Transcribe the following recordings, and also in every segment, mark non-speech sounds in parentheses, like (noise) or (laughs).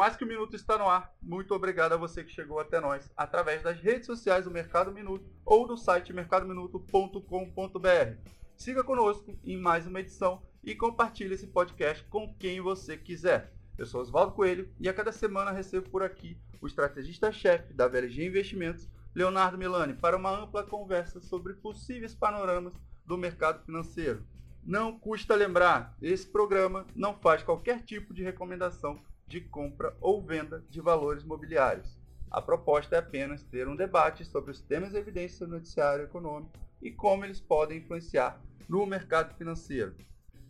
Mais que o Minuto está no ar. Muito obrigado a você que chegou até nós através das redes sociais do Mercado Minuto ou do site mercadominuto.com.br. Siga conosco em mais uma edição e compartilhe esse podcast com quem você quiser. Eu sou Oswaldo Coelho e a cada semana recebo por aqui o estrategista-chefe da VLG Investimentos, Leonardo Milani, para uma ampla conversa sobre possíveis panoramas do mercado financeiro. Não custa lembrar, esse programa não faz qualquer tipo de recomendação de compra ou venda de valores mobiliários. A proposta é apenas ter um debate sobre os temas evidências no noticiário econômico e como eles podem influenciar no mercado financeiro.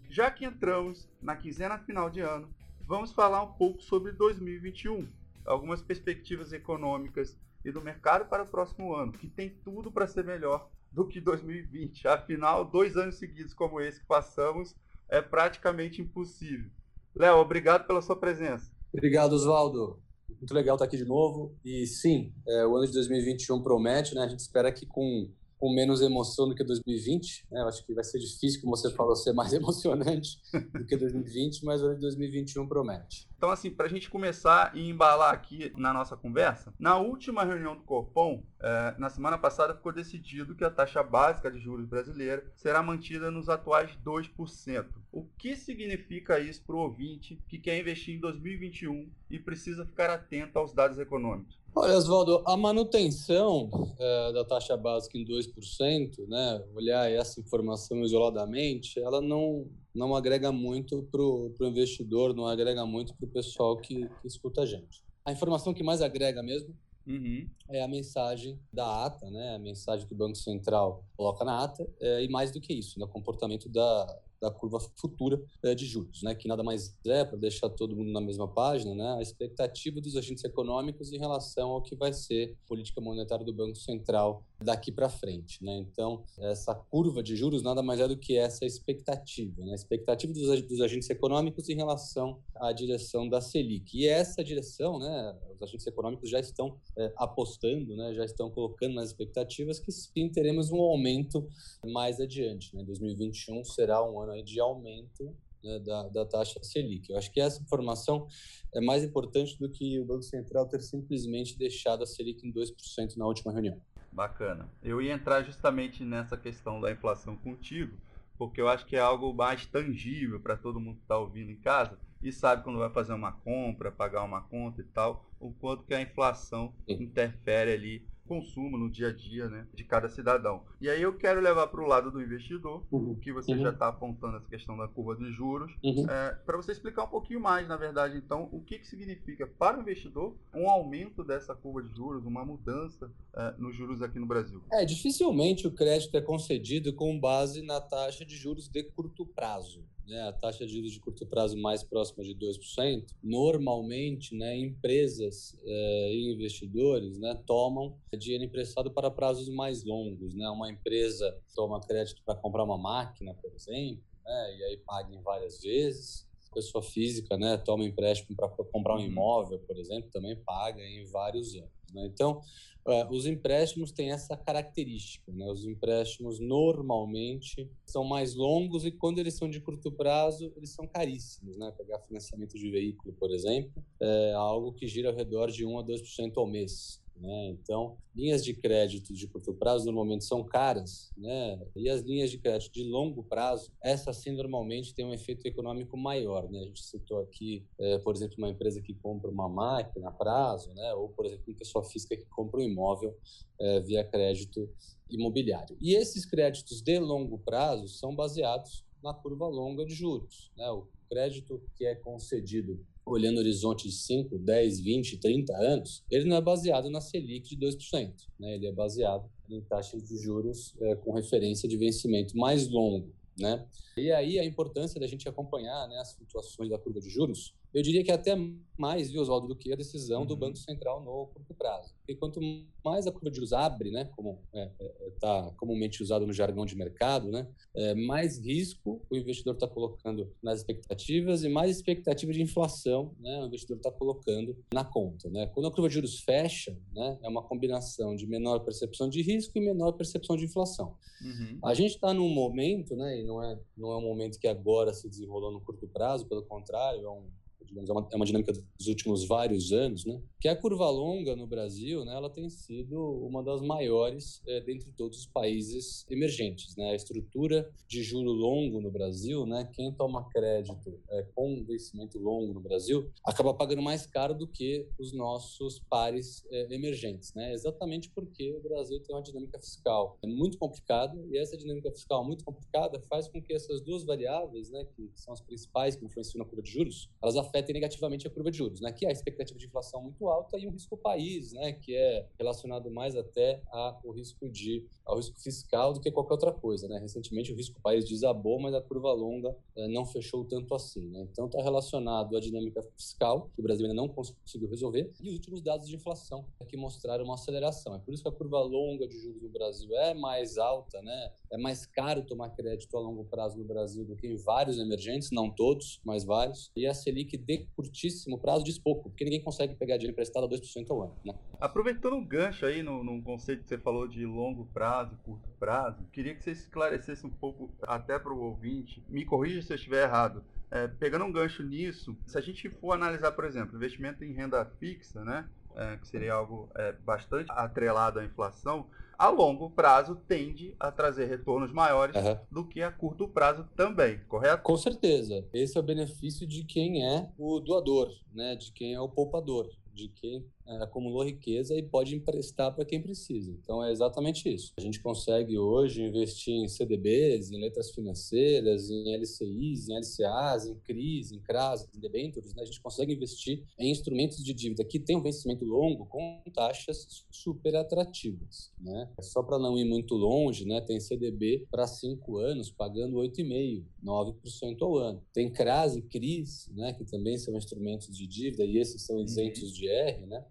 Já que entramos na quinzena final de ano, vamos falar um pouco sobre 2021, algumas perspectivas econômicas e do mercado para o próximo ano, que tem tudo para ser melhor do que 2020. Afinal, dois anos seguidos como esse que passamos é praticamente impossível. Léo, obrigado pela sua presença. Obrigado, Oswaldo. Muito legal estar aqui de novo. E sim, é, o ano de 2021 promete, né? A gente espera que com com menos emoção do que 2020. Né? Eu acho que vai ser difícil, como você falou, ser mais (laughs) emocionante do que 2020, mas o ano de 2021 promete. Então, assim, para a gente começar e embalar aqui na nossa conversa, na última reunião do Corpom, eh, na semana passada ficou decidido que a taxa básica de juros brasileira será mantida nos atuais 2%. O que significa isso para o ouvinte que quer investir em 2021 e precisa ficar atento aos dados econômicos? Olha, Oswaldo, a manutenção é, da taxa básica em 2%, né, olhar essa informação isoladamente, ela não, não agrega muito para o investidor, não agrega muito para o pessoal que, que escuta a gente. A informação que mais agrega mesmo Uhum. É a mensagem da ata, né? A mensagem que o Banco Central coloca na ata, é, e mais do que isso, no né? comportamento da, da curva futura é, de juros, né, que nada mais é, para deixar todo mundo na mesma página, né, a expectativa dos agentes econômicos em relação ao que vai ser a política monetária do Banco Central daqui para frente. Né? Então, essa curva de juros nada mais é do que essa expectativa, né? a expectativa dos, dos agentes econômicos em relação à direção da Selic. E essa direção, né, os agentes econômicos já estão é, apostando, né, já estão colocando nas expectativas que sim teremos um aumento mais adiante. Né? 2021 será um ano aí de aumento né, da, da taxa Selic. Eu acho que essa informação é mais importante do que o Banco Central ter simplesmente deixado a Selic em 2% na última reunião. Bacana. Eu ia entrar justamente nessa questão da inflação contigo, porque eu acho que é algo mais tangível para todo mundo que está ouvindo em casa e sabe quando vai fazer uma compra, pagar uma conta e tal, o quanto que a inflação interfere ali consumo no dia a dia né, de cada cidadão. E aí eu quero levar para o lado do investidor, uhum. que você uhum. já está apontando essa questão da curva dos juros, uhum. é, para você explicar um pouquinho mais, na verdade, então, o que, que significa para o investidor um aumento dessa curva de juros, uma mudança é, nos juros aqui no Brasil. É, dificilmente o crédito é concedido com base na taxa de juros de curto prazo né, a taxa de juros de curto prazo mais próxima de 2%, normalmente né, empresas é, e investidores né, tomam dinheiro emprestado para prazos mais longos. Né? Uma empresa toma crédito para comprar uma máquina, por exemplo, né, e aí paga em várias vezes. Pessoa física né, toma empréstimo para comprar um uhum. imóvel, por exemplo, também paga em vários anos. Né? Então, uh, os empréstimos têm essa característica. Né? Os empréstimos normalmente são mais longos e quando eles são de curto prazo, eles são caríssimos. Né? Pegar financiamento de veículo, por exemplo, é algo que gira ao redor de 1 a 2% ao mês. Né? Então, linhas de crédito de curto prazo normalmente são caras, né? e as linhas de crédito de longo prazo, essas sim normalmente têm um efeito econômico maior. Né? A gente citou aqui, é, por exemplo, uma empresa que compra uma máquina a prazo, né? ou, por exemplo, uma pessoa física que compra um imóvel é, via crédito imobiliário. E esses créditos de longo prazo são baseados na curva longa de juros. Né? O crédito que é concedido olhando o horizonte de 5, 10, 20, 30 anos, ele não é baseado na Selic de 2%, né? ele é baseado em taxas de juros é, com referência de vencimento mais longo. Né? E aí a importância da gente acompanhar né, as flutuações da curva de juros, eu diria que até mais, viu, Oswaldo, do que a decisão uhum. do Banco Central no curto prazo. Porque quanto mais a curva de juros abre, né, como está é, é, tá comumente usado no jargão de mercado, né, é, mais risco o investidor está colocando nas expectativas e mais expectativa de inflação né, o investidor está colocando na conta. Né? Quando a curva de juros fecha, né, é uma combinação de menor percepção de risco e menor percepção de inflação. Uhum. A gente está num momento, né, e não é, não é um momento que agora se desenrolou no curto prazo, pelo contrário, é um digamos, é uma, é uma dinâmica dos últimos vários anos, né? Que a curva longa no Brasil, né? Ela tem sido uma das maiores é, dentre todos os países emergentes, né? A estrutura de juro longo no Brasil, né? Quem toma crédito é, com vencimento longo no Brasil acaba pagando mais caro do que os nossos pares é, emergentes, né? Exatamente porque o Brasil tem uma dinâmica fiscal muito complicada e essa dinâmica fiscal muito complicada faz com que essas duas variáveis, né? Que são as principais que influenciam na curva de juros, elas afetem negativamente a curva de juros, né? Que é a expectativa de inflação muito alta e um risco país, né? Que é relacionado mais até ao risco de ao risco fiscal do que qualquer outra coisa, né? Recentemente o risco país desabou, mas a curva longa eh, não fechou tanto assim, né? Então está relacionado à dinâmica fiscal que o Brasil ainda não conseguiu resolver e os últimos dados de inflação que mostraram uma aceleração. É por isso que a curva longa de juros no Brasil é mais alta, né? É mais caro tomar crédito a longo prazo no Brasil do que em vários emergentes, não todos, mas vários. E a Selic de curtíssimo prazo diz pouco, porque ninguém consegue pegar dinheiro emprestado a 2% ao ano. Né? Aproveitando um gancho aí no, no conceito que você falou de longo prazo, curto prazo, queria que você esclarecesse um pouco, até para o ouvinte, me corrija se eu estiver errado. É, pegando um gancho nisso, se a gente for analisar, por exemplo, investimento em renda fixa, né, é, que seria algo é, bastante atrelado à inflação, a longo prazo tende a trazer retornos maiores uhum. do que a curto prazo também, correto? Com certeza. Esse é o benefício de quem é o doador, né? de quem é o poupador de quem acumulou riqueza e pode emprestar para quem precisa. Então é exatamente isso. A gente consegue hoje investir em CDBs, em letras financeiras, em LCIs, em LCAs, em CRIs, em CRAs, em debêntures. Né? A gente consegue investir em instrumentos de dívida que têm um vencimento longo com taxas super atrativas. Né? Só para não ir muito longe, né? tem CDB para cinco anos pagando 8,5%, 9% ao ano. Tem CRAs e CRIs, né? que também são instrumentos de dívida e esses são isentos uhum. de IR, né?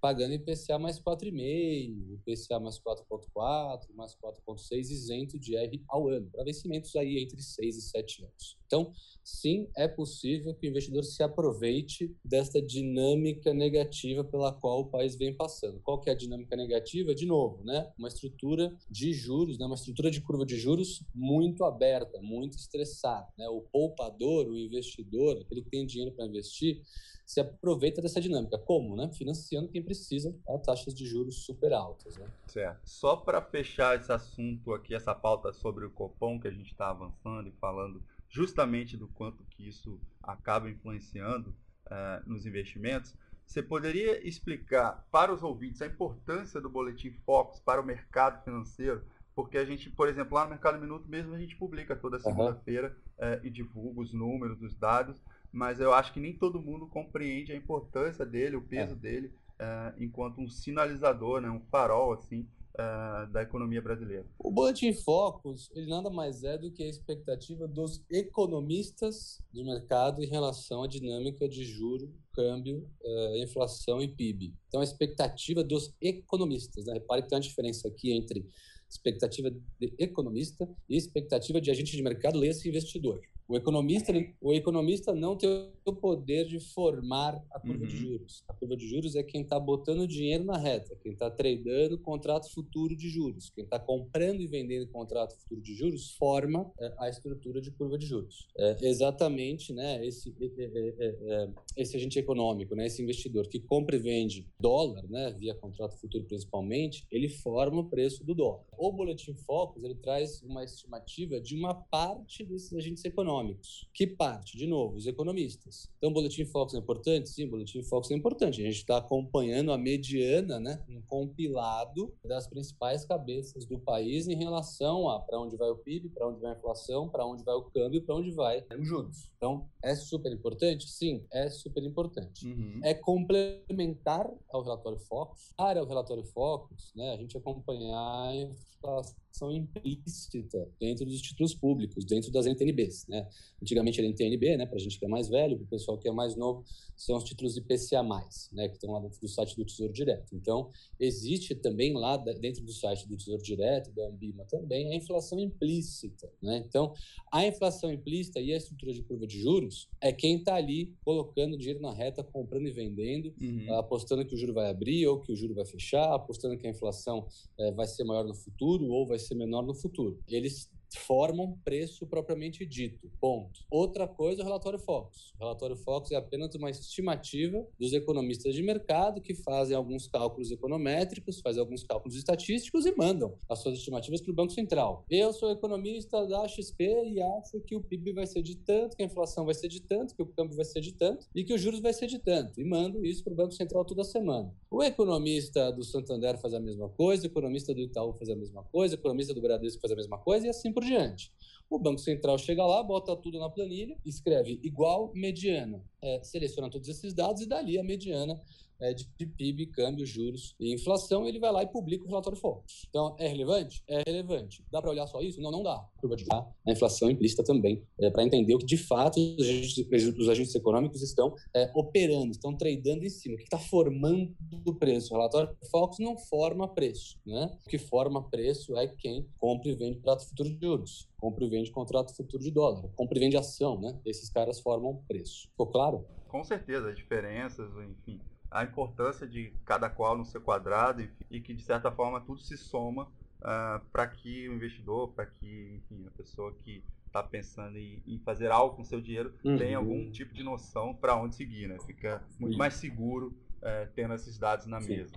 Pagando IPCA mais 4,5, IPCA mais 4,4, mais 4,6 isento de R ao ano, para vencimentos aí entre 6 e 7 anos. Então, sim, é possível que o investidor se aproveite desta dinâmica negativa pela qual o país vem passando. Qual que é a dinâmica negativa? De novo, né? Uma estrutura de juros, né? uma estrutura de curva de juros muito aberta, muito estressada. Né? O poupador, o investidor, aquele que tem dinheiro para investir, se aproveita dessa dinâmica. Como? Né? Financiando quem precisa a taxas de juros super altas. Né? Certo. Só para fechar esse assunto aqui, essa pauta sobre o Copom que a gente está avançando e falando justamente do quanto que isso acaba influenciando uh, nos investimentos, você poderia explicar para os ouvintes a importância do Boletim Focus para o mercado financeiro? Porque a gente, por exemplo, lá no Mercado Minuto mesmo, a gente publica toda segunda-feira uhum. uh, e divulga os números, os dados mas eu acho que nem todo mundo compreende a importância dele, o peso é. dele, uh, enquanto um sinalizador, né, um farol assim uh, da economia brasileira. O Boletim Focus, ele nada mais é do que a expectativa dos economistas do mercado em relação à dinâmica de juro, câmbio, uh, inflação e PIB. Então, a expectativa dos economistas. Né? Repare que tem uma diferença aqui entre expectativa de economista e expectativa de agente de mercado, leia-se investidor. O economista, o economista não tem o poder de formar a curva uhum. de juros. A curva de juros é quem está botando dinheiro na reta, quem está tradando contrato futuro de juros, quem está comprando e vendendo contrato futuro de juros forma é, a estrutura de curva de juros. É, exatamente, né? Esse, é, é, é, é, esse agente econômico, né? Esse investidor que compra e vende dólar, né? Via contrato futuro principalmente, ele forma o preço do dólar. O boletim Focus ele traz uma estimativa de uma parte desses agentes econômicos econômicos. Que parte? De novo, os economistas. Então, o Boletim Focus é importante? Sim, o Boletim Focus é importante. A gente está acompanhando a mediana, né, um compilado das principais cabeças do país em relação a para onde vai o PIB, para onde vai a inflação, para onde vai o câmbio, para onde vai os juros. Então, é super importante? Sim, é super importante. Uhum. É complementar ao relatório Focus. Para o relatório Focus, né, a gente acompanhar a inflação implícita dentro dos títulos públicos, dentro das NTNBs. Né? Antigamente era NTNB, né, para a gente que é mais velho, para o pessoal que é mais novo, são os títulos IPCA+, né, que estão lá dentro do site do Tesouro Direto. Então, existe também lá dentro do site do Tesouro Direto, da Ambima também, a inflação implícita. Né? Então, a inflação implícita e a estrutura de curva de juros é quem está ali colocando dinheiro na reta, comprando e vendendo, uhum. apostando que o juro vai abrir ou que o juro vai fechar, apostando que a inflação é, vai ser maior no futuro ou vai ser menor no futuro. Eles formam preço propriamente dito. Ponto. Outra coisa é o relatório Focus. O relatório Focus é apenas uma estimativa dos economistas de mercado que fazem alguns cálculos econométricos, fazem alguns cálculos estatísticos e mandam as suas estimativas para o Banco Central. Eu sou economista da XP e acho que o PIB vai ser de tanto, que a inflação vai ser de tanto, que o câmbio vai ser de tanto e que os juros vai ser de tanto. E mando isso para o Banco Central toda semana. O economista do Santander faz a mesma coisa, o economista do Itaú faz a mesma coisa, o economista do Bradesco faz a mesma coisa e assim por diante. O Banco Central chega lá, bota tudo na planilha, escreve igual mediana, é, seleciona todos esses dados e dali a mediana é, de PIB, câmbio, juros e inflação, ele vai lá e publica o relatório Focus. Então, é relevante? É relevante. Dá para olhar só isso? Não, não dá. A inflação implícita também, é, para entender o que de fato os agentes, os agentes econômicos estão é, operando, estão tradando em cima. O que está formando o preço? O relatório Focus não forma preço. Né? O que forma preço é quem compra e vende prato futuro de juros compra e vende contrato futuro de dólar, compra e vende ação, né? Esses caras formam preço. Ficou claro? Com certeza, as diferenças, enfim, a importância de cada qual no seu quadrado enfim, e que de certa forma tudo se soma uh, para que o investidor, para que enfim, a pessoa que está pensando em, em, fazer algo com seu dinheiro uhum. tenha algum tipo de noção para onde seguir, né? Fica muito mais seguro é, tendo esses dados na Sim. mesa.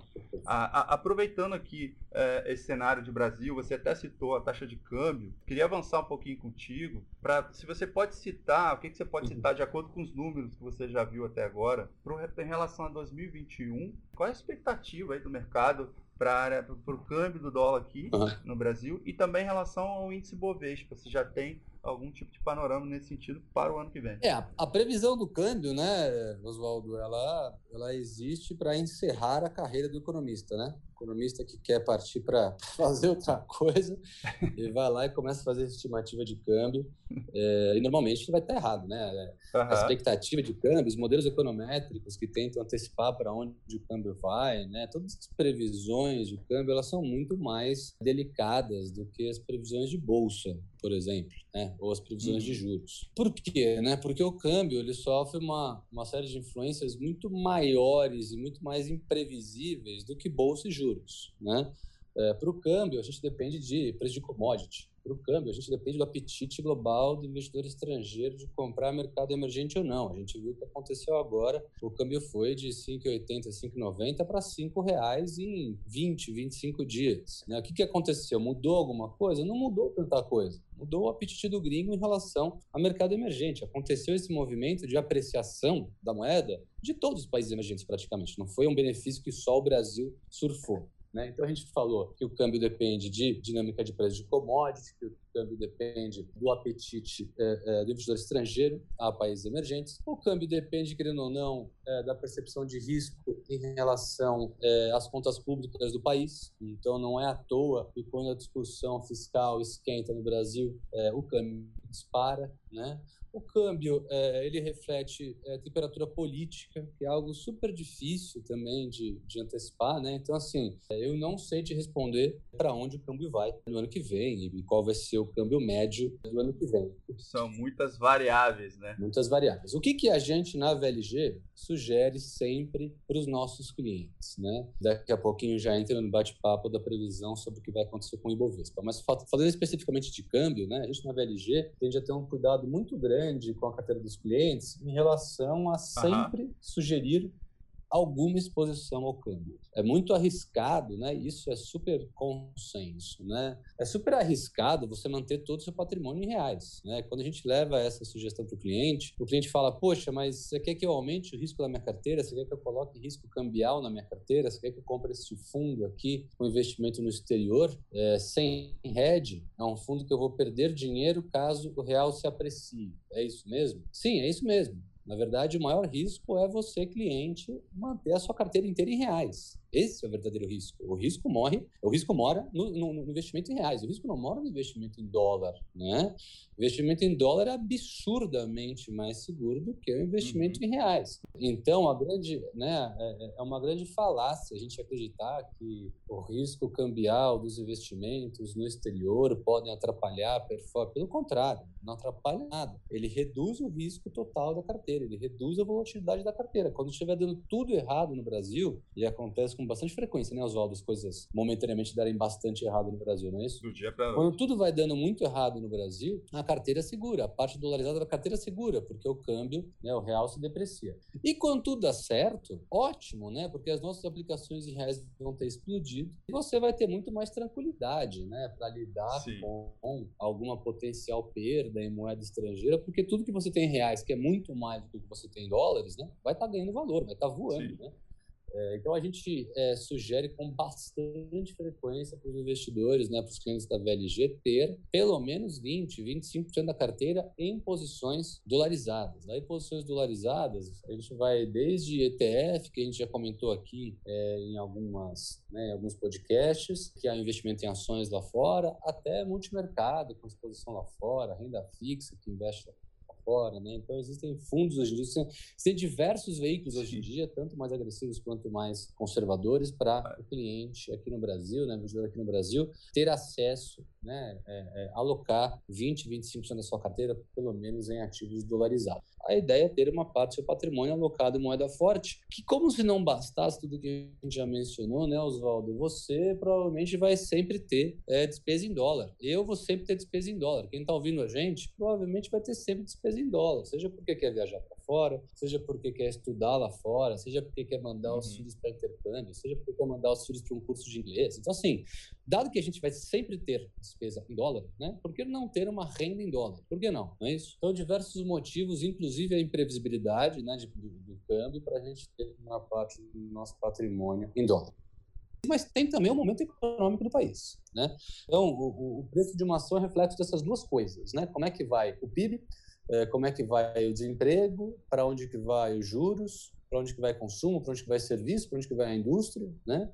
A, a, aproveitando aqui é, esse cenário de Brasil, você até citou a taxa de câmbio. Queria avançar um pouquinho contigo para se você pode citar, o que, que você pode uhum. citar de acordo com os números que você já viu até agora, pro, em relação a 2021, qual é a expectativa aí do mercado para o câmbio do dólar aqui uhum. no Brasil e também em relação ao índice Bovespa, você já tem algum tipo de panorama nesse sentido para o ano que vem. É, a, a previsão do câmbio, né, Oswaldo, ela, ela existe para encerrar a carreira do economista, né? economista que quer partir para (laughs) fazer outra coisa, (laughs) ele vai lá e começa a fazer estimativa de câmbio, é, e normalmente vai estar errado, né? Uhum. A expectativa de câmbio, os modelos econométricos que tentam antecipar para onde o câmbio vai, né? Todas as previsões de câmbio, elas são muito mais delicadas do que as previsões de bolsa, por exemplo, né? Ou as previsões uhum. de juros. Por quê, né? Porque o câmbio, ele sofre uma, uma série de influências muito maiores e muito mais imprevisíveis do que bolsa e juros. Né? É, para o câmbio, a gente depende de preço de commodity. Para o câmbio, a gente depende do apetite global do investidor estrangeiro de comprar mercado emergente ou não. A gente viu o que aconteceu agora. O câmbio foi de 5,80, 5,90 para R$ reais em 20, 25 dias. Né? O que, que aconteceu? Mudou alguma coisa? Não mudou tanta coisa. Mudou o apetite do gringo em relação ao mercado emergente. Aconteceu esse movimento de apreciação da moeda de todos os países emergentes, praticamente. Não foi um benefício que só o Brasil surfou. Né? Então a gente falou que o câmbio depende de dinâmica de preço de commodities, que o câmbio depende do apetite é, é, do investidor estrangeiro a países emergentes. O câmbio depende, querendo ou não, é, da percepção de risco em relação é, às contas públicas do país. Então não é à toa que quando a discussão fiscal esquenta no Brasil, é, o câmbio dispara, né? O câmbio, é, ele reflete é, temperatura política, que é algo super difícil também de, de antecipar, né? Então, assim, é, eu não sei te responder para onde o câmbio vai no ano que vem e qual vai ser o câmbio médio do ano que vem. São muitas variáveis, né? Muitas variáveis. O que, que a gente, na VLG, sugere sempre para os nossos clientes, né? Daqui a pouquinho já entra no bate-papo da previsão sobre o que vai acontecer com o Ibovespa. Mas falando especificamente de câmbio, né? A gente, na VLG, tende a ter um cuidado muito grande grande com a carteira dos clientes em relação a sempre uhum. sugerir alguma exposição ao câmbio. É muito arriscado, né? Isso é super consenso, né? É super arriscado você manter todo o seu patrimônio em reais, né? Quando a gente leva essa sugestão para o cliente, o cliente fala: "Poxa, mas você quer que eu aumente o risco da minha carteira? Você quer que eu coloque risco cambial na minha carteira? Você quer que eu compre esse fundo aqui com investimento no exterior é, sem hedge? É um fundo que eu vou perder dinheiro caso o real se aprecie. É isso mesmo? Sim, é isso mesmo. Na verdade, o maior risco é você, cliente, manter a sua carteira inteira em reais. Esse é o verdadeiro risco. O risco morre, o risco mora no, no, no, investimento em reais. O risco não mora no investimento em dólar, né? O investimento em dólar é absurdamente mais seguro do que o investimento uhum. em reais. Então, a grande, né, é, é, é uma grande falácia a gente acreditar que o risco cambial dos investimentos no exterior podem atrapalhar a performance. Pelo contrário, não atrapalha nada. Ele reduz o risco total da carteira, ele reduz a volatilidade da carteira. Quando estiver dando tudo errado no Brasil, e acontece com com bastante frequência, né, Oswaldo? As coisas momentaneamente darem bastante errado no Brasil, não é isso? Do dia para Quando tudo vai dando muito errado no Brasil, a carteira segura, a parte dolarizada da carteira segura, porque o câmbio, né, o real se deprecia. E quando tudo dá certo, ótimo, né? Porque as nossas aplicações em reais vão ter explodido e você vai ter muito mais tranquilidade, né, para lidar Sim. com alguma potencial perda em moeda estrangeira, porque tudo que você tem em reais, que é muito mais do que você tem em dólares, né, vai estar tá ganhando valor, vai estar tá voando, Sim. né? É, então, a gente é, sugere com bastante frequência para os investidores, né, para os clientes da VLG, ter pelo menos 20%, 25% da carteira em posições dolarizadas. Aí, posições dolarizadas, a gente vai desde ETF, que a gente já comentou aqui é, em algumas, né, alguns podcasts, que é investimento em ações lá fora, até multimercado, com exposição lá fora, renda fixa, que investe fora, né? Então existem fundos hoje em dia, existem diversos veículos hoje em dia, tanto mais agressivos quanto mais conservadores, para o cliente aqui no Brasil, né, investidor aqui no Brasil, ter acesso, né, é, é, alocar 20, 25% da sua carteira, pelo menos em ativos dolarizados a ideia é ter uma parte do seu patrimônio alocado em moeda forte, que como se não bastasse tudo que a gente já mencionou, né, Oswaldo, você provavelmente vai sempre ter é, despesa em dólar. Eu vou sempre ter despesa em dólar. Quem está ouvindo a gente provavelmente vai ter sempre despesa em dólar, seja porque quer viajar para fora, seja porque quer estudar lá fora, seja porque quer mandar uhum. os filhos para intercâmbio, seja porque quer mandar os filhos para um curso de inglês. Então, assim, dado que a gente vai sempre ter despesa em dólar, né, por que não ter uma renda em dólar? Por que não? Não é isso? Então, diversos motivos, inclusive a imprevisibilidade né, de, do, do câmbio, para a gente ter uma parte do nosso patrimônio em dólar mas tem também o momento econômico do país. Né? Então, o, o, preço de uma ação é reflexo dessas duas coisas. Né? Como é que vai o PIB, como é que vai o desemprego, para onde que vai os juros, para onde que vai consumo, para onde que vai serviço, para onde que vai a indústria, né?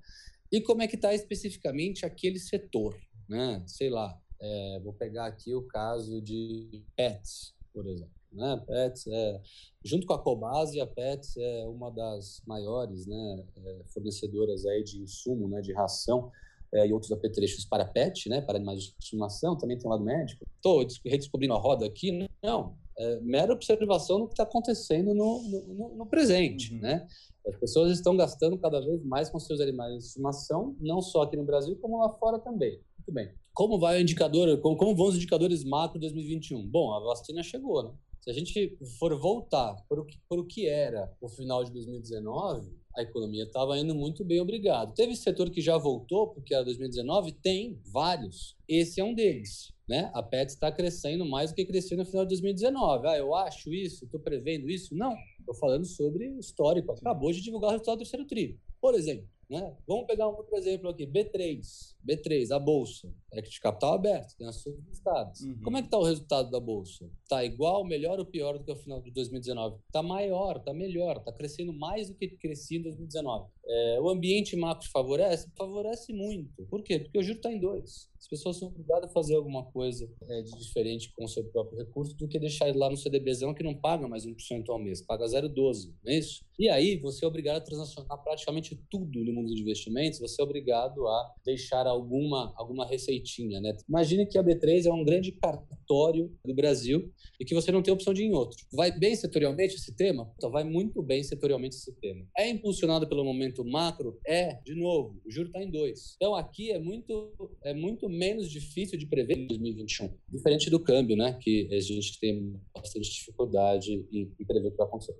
E como é que está especificamente aquele setor, né? Sei lá, é, vou pegar aqui o caso de pets, por exemplo. Né? Pets é, junto com a Cobase, a Pets é uma das maiores né, é, fornecedoras aí de insumo, né, de ração é, e outros apetrechos para pet, né, para animais de estimação, também tem o lado médico. Estou redescobrindo a roda aqui? Não, é mera observação do que está acontecendo no, no, no presente, uhum. né? As pessoas estão gastando cada vez mais com seus animais de estimação, não só aqui no Brasil, como lá fora também. Muito bem. Como vai o indicador, como, como vão os indicadores macro 2021? Bom, a vacina chegou, né? Se a gente for voltar para o que, para o que era o final de 2019, a economia estava indo muito bem, obrigado. Teve setor que já voltou, porque era 2019? Tem, vários. Esse é um deles. Né? A PET está crescendo mais do que cresceu no final de 2019. Ah, eu acho isso, estou prevendo isso? Não, estou falando sobre histórico. Acabou de divulgar o resultado do terceiro tri. Por exemplo, né? Vamos pegar um outro exemplo aqui, B3. B3, a Bolsa. É de capital aberto, tem ações listadas. Uhum. Como é que está o resultado da Bolsa? Está igual, melhor ou pior do que o final de 2019? Está maior, está melhor, está crescendo mais do que crescia em 2019. É, o ambiente macro favorece? Favorece muito. Por quê? Porque o juro está em dois. As pessoas são obrigadas a fazer alguma coisa é, de diferente com o seu próprio recurso do que deixar ele lá no CDBzão que não paga mais 1% ao mês, paga 0,12, não é isso? E aí você é obrigado a transacionar praticamente tudo no mundo de investimentos, você é obrigado a deixar alguma, alguma receitinha, né? Imagine que a B3 é um grande cartório do Brasil e que você não tem opção de ir em outro. Vai bem setorialmente esse tema? Então vai muito bem setorialmente esse tema. É impulsionado pelo momento macro? É, de novo, o juro está em dois. Então aqui é muito, é muito menos difícil de prever em 2021. Diferente do câmbio, né? Que a gente tem bastante dificuldade em, em prever o que vai acontecer.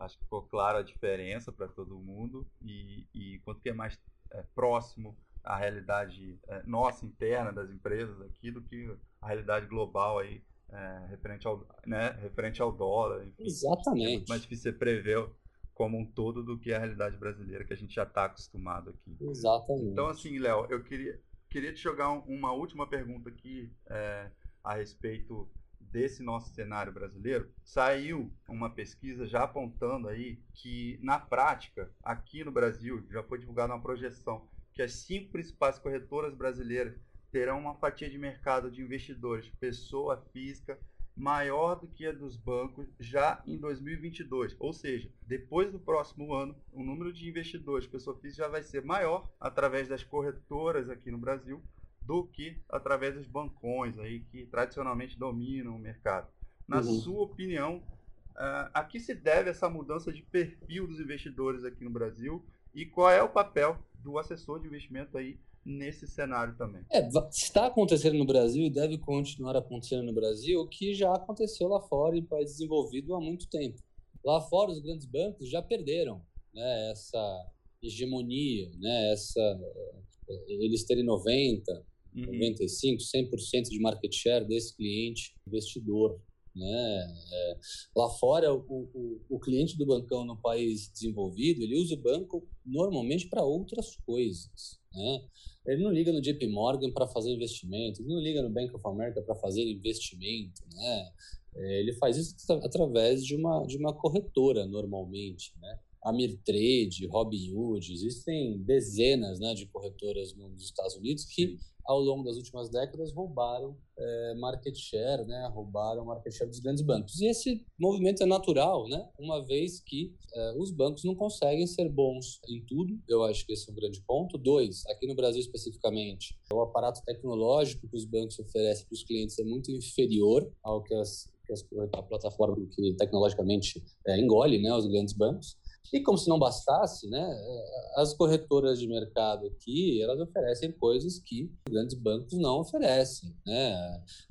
Acho que ficou clara a diferença para todo mundo e, e quanto que é mais é, próximo à realidade é, nossa interna das empresas aqui do que a realidade global aí é, referente ao né, referente ao dólar. Enfim, Exatamente. É muito mais difícil prever como um todo do que a realidade brasileira que a gente já está acostumado aqui. Exatamente. Então assim, Léo, eu queria queria te jogar uma última pergunta aqui é, a respeito desse nosso cenário brasileiro. Saiu uma pesquisa já apontando aí que, na prática, aqui no Brasil, já foi divulgada uma projeção que as cinco principais corretoras brasileiras terão uma fatia de mercado de investidores, pessoa física, maior do que a dos bancos já em 2022. Ou seja, depois do próximo ano, o número de investidores, pessoa física, já vai ser maior através das corretoras aqui no Brasil do que através dos bancões aí que tradicionalmente dominam o mercado. Na uhum. sua opinião, uh, a que se deve essa mudança de perfil dos investidores aqui no Brasil E qual é o papel do assessor de investimento aí nesse cenário também? É, está acontecendo no Brasil e deve continuar acontecendo no Brasil o que já aconteceu lá fora em países desenvolvidos há muito tempo. Lá fora, os grandes bancos já perderam né, essa hegemonia, né, essa, eh, eles terem 90, uhum. 95, 100% de market share desse cliente investidor. Né? É, lá fora, o, o, o, cliente do bancão no país desenvolvido, ele usa o banco normalmente para outras coisas. Né? Ele não liga no JP Morgan para fazer investimento, ele não liga no Bank of America para fazer investimento. Né? É, ele faz isso através de uma, de uma corretora, normalmente. Né? Amirtrade, Robinhood, existem dezenas né, de corretoras nos Estados Unidos que ao longo das últimas décadas roubaram é, market share, né, roubaram market share dos grandes bancos. E esse movimento é natural, né, uma vez que é, os bancos não conseguem ser bons em tudo, eu acho que esse é um grande ponto. Dois, aqui no Brasil especificamente, o aparato tecnológico que os bancos oferecem para os clientes é muito inferior ao que as a plataforma que tecnologicamente é, engole né, os grandes bancos. E como se não bastasse, né, as corretoras de mercado aqui, elas oferecem coisas que grandes bancos não oferecem, né?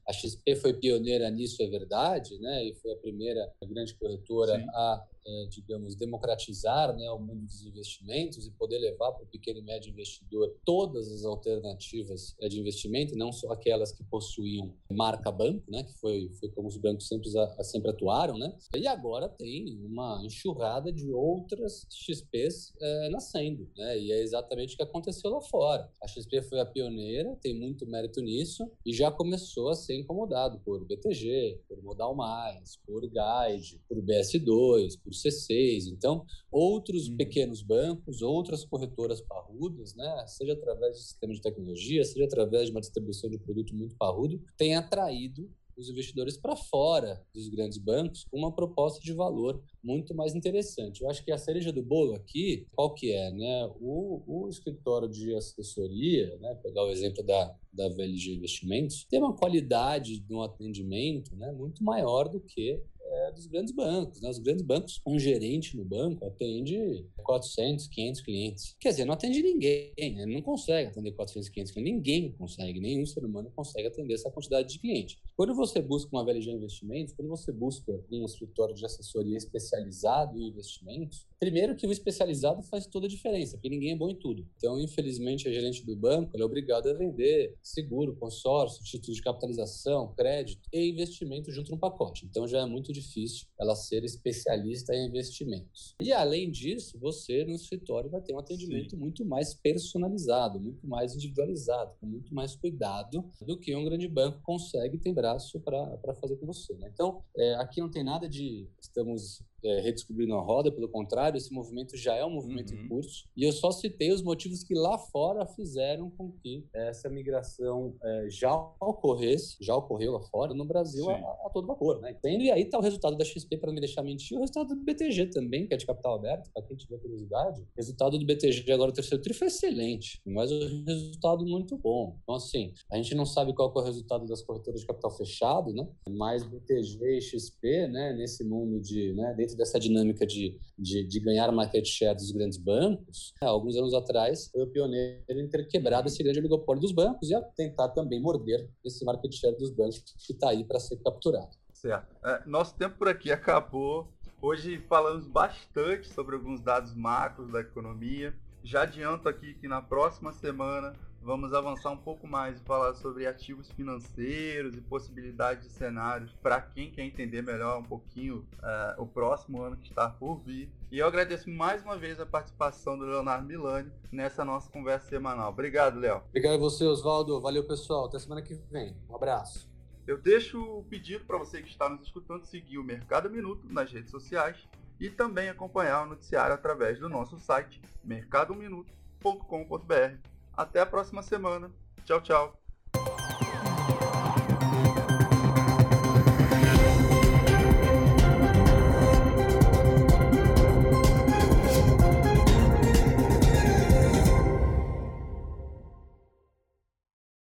A XP foi pioneira nisso, é verdade, né? E foi a primeira grande corretora Sim. a digamos, democratizar né, o mundo dos investimentos e poder levar para o pequeno e médio investidor todas as alternativas é, de investimento, não só aquelas que possuíam marca banco, né, que foi, foi como os bancos sempre, sempre atuaram, né, e agora tem uma enxurrada de outras XPs é, nascendo, né, e é exatamente o que aconteceu lá fora. A XP foi a pioneira, tem muito mérito nisso, e já começou a ser incomodado por BTG, por Modal Mais, por Guide, por BS2, por C6. Então, outros uhum. pequenos bancos, outras corretoras parrudas, né, seja através de sistema de tecnologia, seja através de uma distribuição de produto muito parrudo, têm atraído os investidores para fora dos grandes bancos com uma proposta de valor muito mais interessante. Eu acho que a cereja do bolo aqui, qual que é? Né? O, o escritório de assessoria, né? pegar o exemplo da, da VLG Investimentos, tem uma qualidade no atendimento né? muito maior do que é, dos grandes bancos. Né? Os grandes bancos, um gerente no banco atende 400, 500 clientes. Quer dizer, não atende ninguém, né? não consegue atender 400, 500 clientes. Ninguém consegue, nenhum ser humano consegue atender essa quantidade de clientes. Quando você busca uma VLG Investimentos, quando você busca um escritório de assessoria especializado em investimentos, primeiro que o especializado faz toda a diferença, porque ninguém é bom em tudo. Então, infelizmente, a gerente do banco é obrigada a vender seguro, consórcio, título de capitalização, crédito e investimento junto no pacote. Então, já é muito difícil ela ser especialista em investimentos. E além disso, você no escritório vai ter um atendimento Sim. muito mais personalizado, muito mais individualizado, com muito mais cuidado do que um grande banco consegue ter braço para fazer com você. Né? Então, é, aqui não tem nada de estamos é, redescobrindo a roda, pelo contrário, esse movimento já é um movimento uhum. em curso. E eu só citei os motivos que lá fora fizeram com que essa migração é, já ocorresse, já ocorreu lá fora, no Brasil a, a, todo vapor. Né? E aí está o resultado da XP, para não me deixar mentir, o resultado do BTG também, que é de capital aberto, para quem tiver curiosidade. O resultado do BTG agora, o terceiro tri, foi excelente, mas o resultado muito bom. Então, assim, a gente não sabe qual é o resultado das corretoras de capital fechado, né? mas BTG e XP, né, nesse mundo de, né, dessa dinâmica de, de, de ganhar market share dos grandes bancos, há alguns anos atrás foi o pioneiro em ter quebrado esse grande oligopólio dos bancos e a tentar também morder esse market share dos bancos que está aí para ser capturado. Certo. É, nosso tempo por aqui acabou. Hoje falamos bastante sobre alguns dados macros da economia. Já adianto aqui que na próxima semana vamos avançar um pouco mais e falar sobre ativos financeiros e possibilidades de cenários para quem quer entender melhor um pouquinho uh, o próximo ano que está por vir. E eu agradeço mais uma vez a participação do Leonardo Milani nessa nossa conversa semanal. Obrigado, Léo. Obrigado a você, Oswaldo. Valeu, pessoal. Até semana que vem. Um abraço. Eu deixo o pedido para você que está nos escutando seguir o Mercado Minuto nas redes sociais e também acompanhar o noticiário através do nosso site mercadominuto.com.br até a próxima semana. Tchau, tchau.